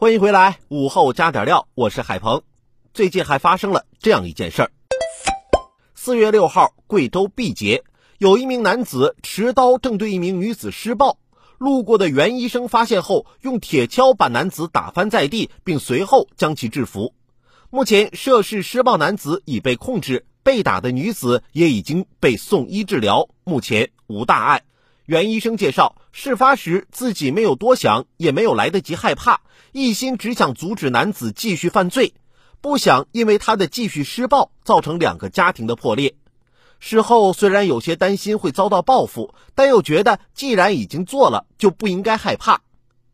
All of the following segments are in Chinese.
欢迎回来，午后加点料，我是海鹏。最近还发生了这样一件事儿：四月六号，贵州毕节，有一名男子持刀正对一名女子施暴，路过的袁医生发现后，用铁锹把男子打翻在地，并随后将其制服。目前，涉事施暴男子已被控制，被打的女子也已经被送医治疗，目前无大碍。袁医生介绍，事发时自己没有多想，也没有来得及害怕，一心只想阻止男子继续犯罪，不想因为他的继续施暴造成两个家庭的破裂。事后虽然有些担心会遭到报复，但又觉得既然已经做了，就不应该害怕。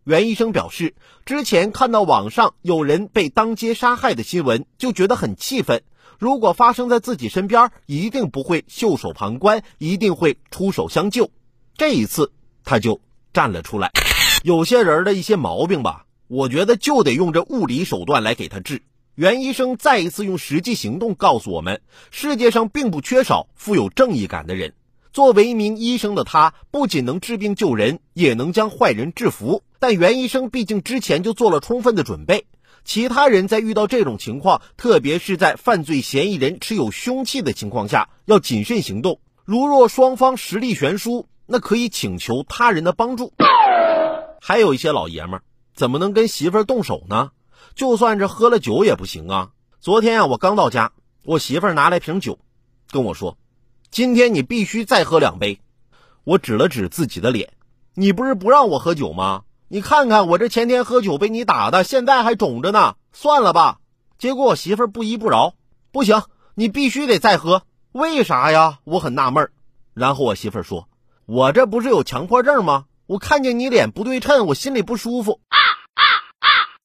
袁医生表示，之前看到网上有人被当街杀害的新闻，就觉得很气愤。如果发生在自己身边，一定不会袖手旁观，一定会出手相救。这一次，他就站了出来。有些人的一些毛病吧，我觉得就得用这物理手段来给他治。袁医生再一次用实际行动告诉我们，世界上并不缺少富有正义感的人。作为一名医生的他，不仅能治病救人，也能将坏人制服。但袁医生毕竟之前就做了充分的准备，其他人在遇到这种情况，特别是在犯罪嫌疑人持有凶器的情况下，要谨慎行动。如若双方实力悬殊，那可以请求他人的帮助。还有一些老爷们儿，怎么能跟媳妇儿动手呢？就算是喝了酒也不行啊！昨天啊，我刚到家，我媳妇儿拿来瓶酒，跟我说：“今天你必须再喝两杯。”我指了指自己的脸：“你不是不让我喝酒吗？你看看我这前天喝酒被你打的，现在还肿着呢。算了吧。”结果我媳妇儿不依不饶：“不行，你必须得再喝。为啥呀？”我很纳闷。然后我媳妇儿说：“我这不是有强迫症吗？我看见你脸不对称，我心里不舒服。”